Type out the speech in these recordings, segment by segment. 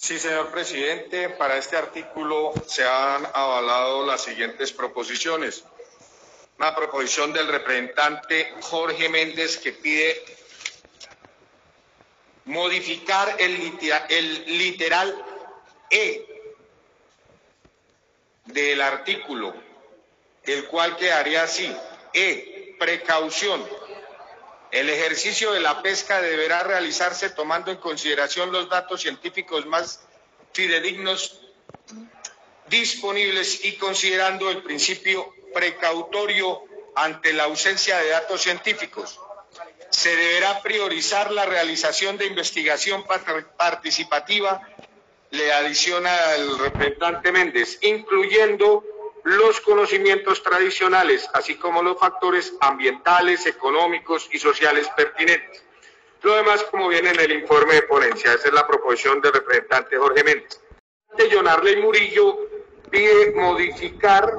Sí, señor presidente. Para este artículo se han avalado las siguientes proposiciones. Una proposición del representante Jorge Méndez que pide modificar el, el literal E del artículo, el cual quedaría así. E, precaución. El ejercicio de la pesca deberá realizarse tomando en consideración los datos científicos más fidedignos disponibles y considerando el principio precautorio ante la ausencia de datos científicos. Se deberá priorizar la realización de investigación participativa, le adiciona el representante Méndez, incluyendo los conocimientos tradicionales, así como los factores ambientales, económicos y sociales pertinentes. Lo demás, como viene en el informe de ponencia, esa es la proposición del representante Jorge Méndez. De Jonarley Murillo pide modificar,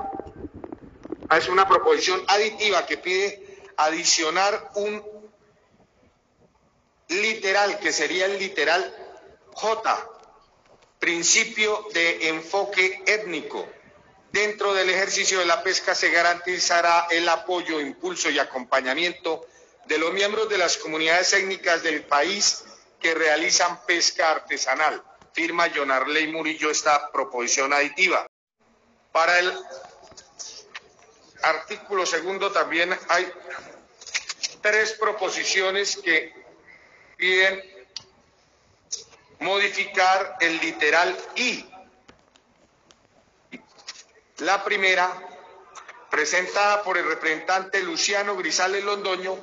es una proposición aditiva que pide adicionar un literal, que sería el literal J, principio de enfoque étnico Dentro del ejercicio de la pesca se garantizará el apoyo, impulso y acompañamiento de los miembros de las comunidades étnicas del país que realizan pesca artesanal. Firma John Murillo esta proposición aditiva. Para el artículo segundo también hay tres proposiciones que piden modificar el literal I la primera, presentada por el representante Luciano Grisales Londoño,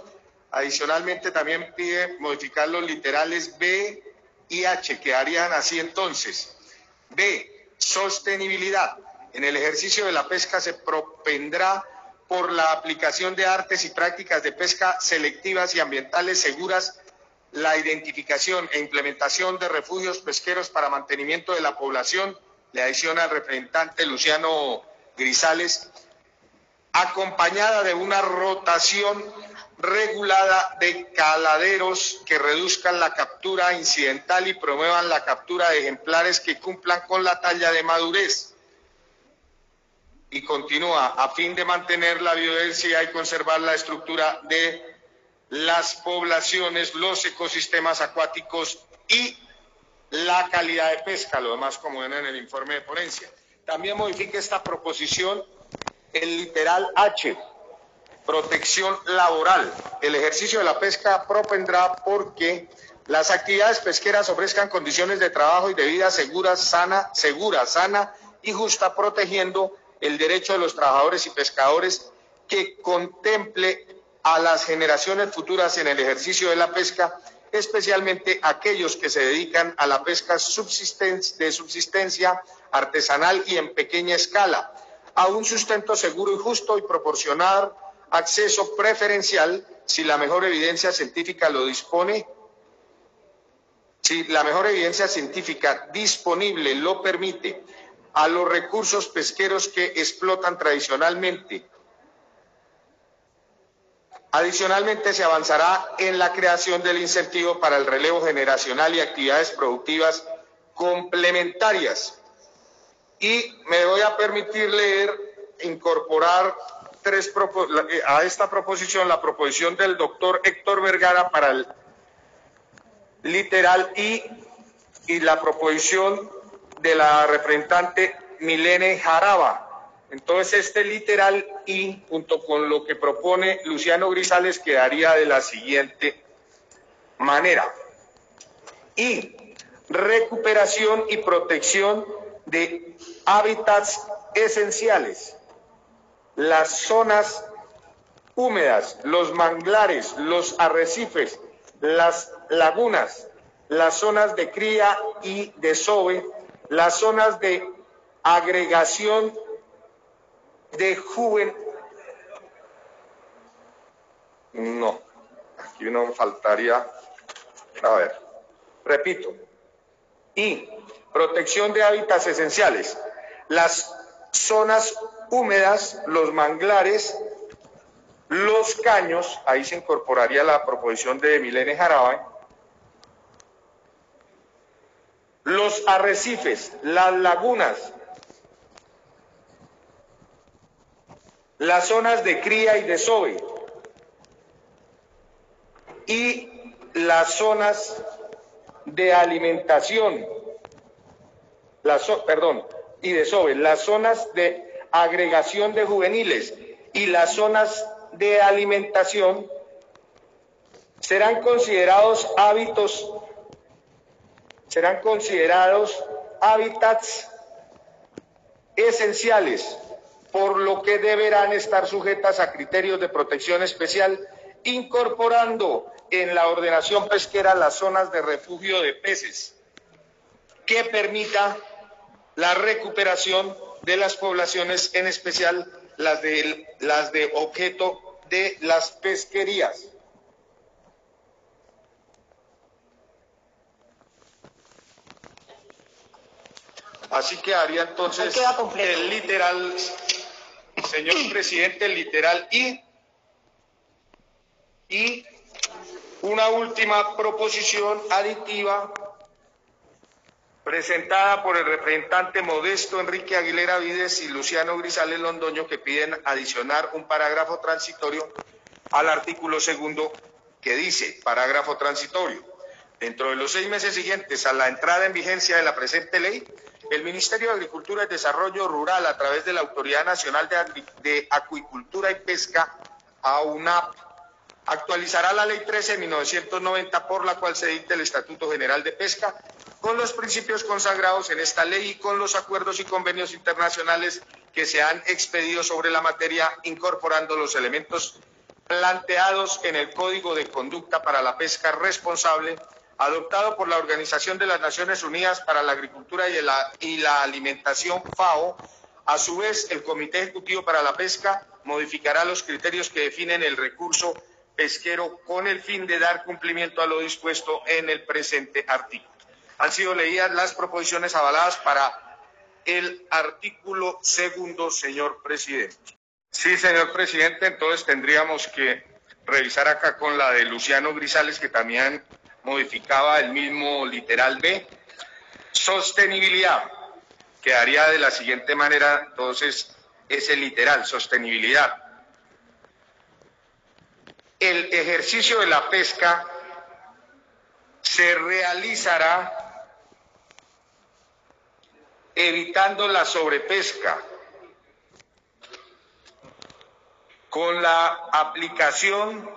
adicionalmente también pide modificar los literales B y H, que harían así entonces. B, sostenibilidad. En el ejercicio de la pesca se propendrá por la aplicación de artes y prácticas de pesca selectivas y ambientales seguras, la identificación e implementación de refugios pesqueros para mantenimiento de la población, le adiciona el representante Luciano Grisales, acompañada de una rotación regulada de caladeros que reduzcan la captura incidental y promuevan la captura de ejemplares que cumplan con la talla de madurez. Y continúa, a fin de mantener la biodiversidad y conservar la estructura de las poblaciones, los ecosistemas acuáticos y la calidad de pesca, lo demás como ven en el informe de ponencia. También modifique esta proposición el literal H, protección laboral. El ejercicio de la pesca propendrá porque las actividades pesqueras ofrezcan condiciones de trabajo y de vida seguras, sana, segura, sana y justa, protegiendo el derecho de los trabajadores y pescadores que contemple a las generaciones futuras en el ejercicio de la pesca, especialmente aquellos que se dedican a la pesca de subsistencia artesanal y en pequeña escala, a un sustento seguro y justo y proporcionar acceso preferencial si la mejor evidencia científica lo dispone, si la mejor evidencia científica disponible lo permite, a los recursos pesqueros que explotan tradicionalmente. Adicionalmente, se avanzará en la creación del incentivo para el relevo generacional y actividades productivas complementarias y me voy a permitir leer, incorporar tres eh, a esta proposición la proposición del doctor Héctor Vergara para el literal I y la proposición de la representante Milene Jaraba. Entonces este literal I, junto con lo que propone Luciano Grisales, quedaría de la siguiente manera. Y recuperación y protección de hábitats esenciales, las zonas húmedas, los manglares, los arrecifes, las lagunas, las zonas de cría y desove, las zonas de agregación de juven. No, aquí no faltaría. A ver, repito. Y Protección de hábitats esenciales. Las zonas húmedas, los manglares, los caños, ahí se incorporaría la proposición de Milene Jarabe, los arrecifes, las lagunas, las zonas de cría y desove y las zonas de alimentación, las, perdón, y desove, las zonas de agregación de juveniles y las zonas de alimentación serán considerados hábitos, serán considerados hábitats esenciales, por lo que deberán estar sujetas a criterios de protección especial, incorporando en la ordenación pesquera las zonas de refugio de peces, que permita la recuperación de las poblaciones, en especial las de, las de objeto de las pesquerías. Así que haría entonces el literal, señor presidente, el literal y, y una última proposición aditiva presentada por el representante Modesto Enrique Aguilera Vides y Luciano Grisales Londoño, que piden adicionar un parágrafo transitorio al artículo segundo que dice, parágrafo transitorio, dentro de los seis meses siguientes a la entrada en vigencia de la presente ley, el Ministerio de Agricultura y Desarrollo Rural, a través de la Autoridad Nacional de, de Acuicultura y Pesca, AUNAP, actualizará la Ley 13 de 1990 por la cual se dicta el Estatuto General de Pesca con los principios consagrados en esta ley y con los acuerdos y convenios internacionales que se han expedido sobre la materia, incorporando los elementos planteados en el Código de Conducta para la Pesca Responsable, adoptado por la Organización de las Naciones Unidas para la Agricultura y la, y la Alimentación, FAO. A su vez, el Comité Ejecutivo para la Pesca modificará los criterios que definen el recurso pesquero con el fin de dar cumplimiento a lo dispuesto en el presente artículo. Han sido leídas las proposiciones avaladas para el artículo segundo, señor presidente. Sí, señor presidente, entonces tendríamos que revisar acá con la de Luciano Grisales, que también modificaba el mismo literal B. Sostenibilidad. Quedaría de la siguiente manera, entonces, ese literal, sostenibilidad el ejercicio de la pesca se realizará evitando la sobrepesca. Con la aplicación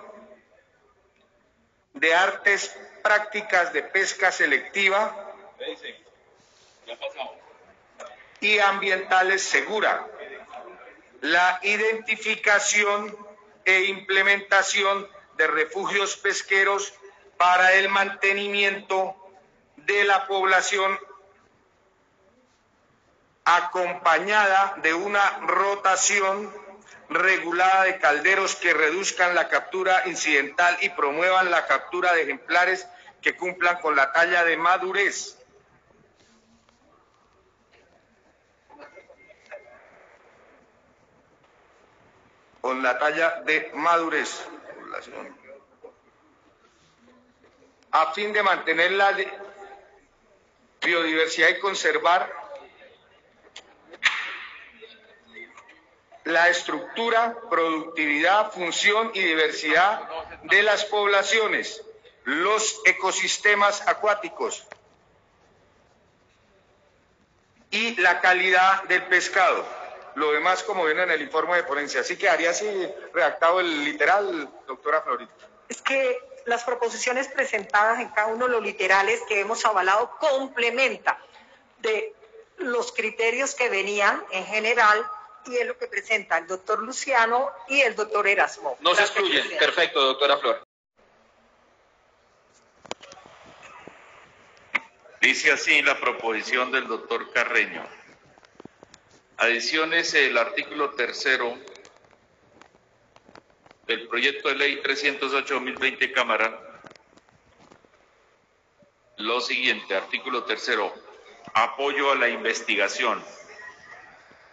de artes prácticas de pesca selectiva y ambientales segura, la identificación e implementación de refugios pesqueros para el mantenimiento de la población acompañada de una rotación regulada de calderos que reduzcan la captura incidental y promuevan la captura de ejemplares que cumplan con la talla de madurez. Con la talla de madurez, a fin de mantener la biodiversidad y conservar la estructura, productividad, función y diversidad de las poblaciones, los ecosistemas acuáticos y la calidad del pescado. Lo demás, como viene en el informe de ponencia. Así que haría así redactado el literal, doctora Florita. Es que las proposiciones presentadas en cada uno de los literales que hemos avalado complementa de los criterios que venían en general y es lo que presenta el doctor Luciano y el doctor Erasmo. No se excluyen. Perfecto, doctora Flor. Dice así la proposición del doctor Carreño. Adiciones el artículo tercero del proyecto de ley 308-2020 Cámara. Lo siguiente, artículo tercero, apoyo a la investigación.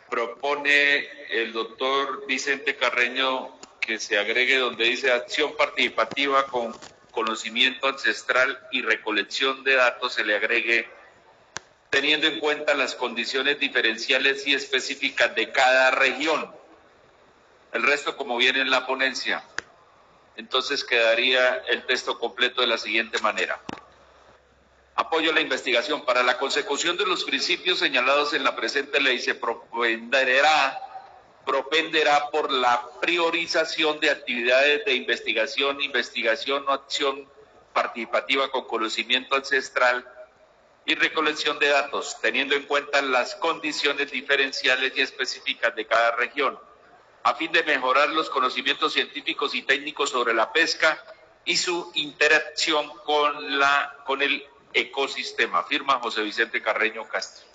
Propone el doctor Vicente Carreño que se agregue donde dice acción participativa con conocimiento ancestral y recolección de datos, se le agregue teniendo en cuenta las condiciones diferenciales y específicas de cada región. El resto, como viene en la ponencia. Entonces quedaría el texto completo de la siguiente manera. Apoyo la investigación. Para la consecución de los principios señalados en la presente ley se propenderá, propenderá por la priorización de actividades de investigación, investigación o acción participativa con conocimiento ancestral y recolección de datos, teniendo en cuenta las condiciones diferenciales y específicas de cada región a fin de mejorar los conocimientos científicos y técnicos sobre la pesca y su interacción con, la, con el ecosistema. Firma José Vicente Carreño Castro.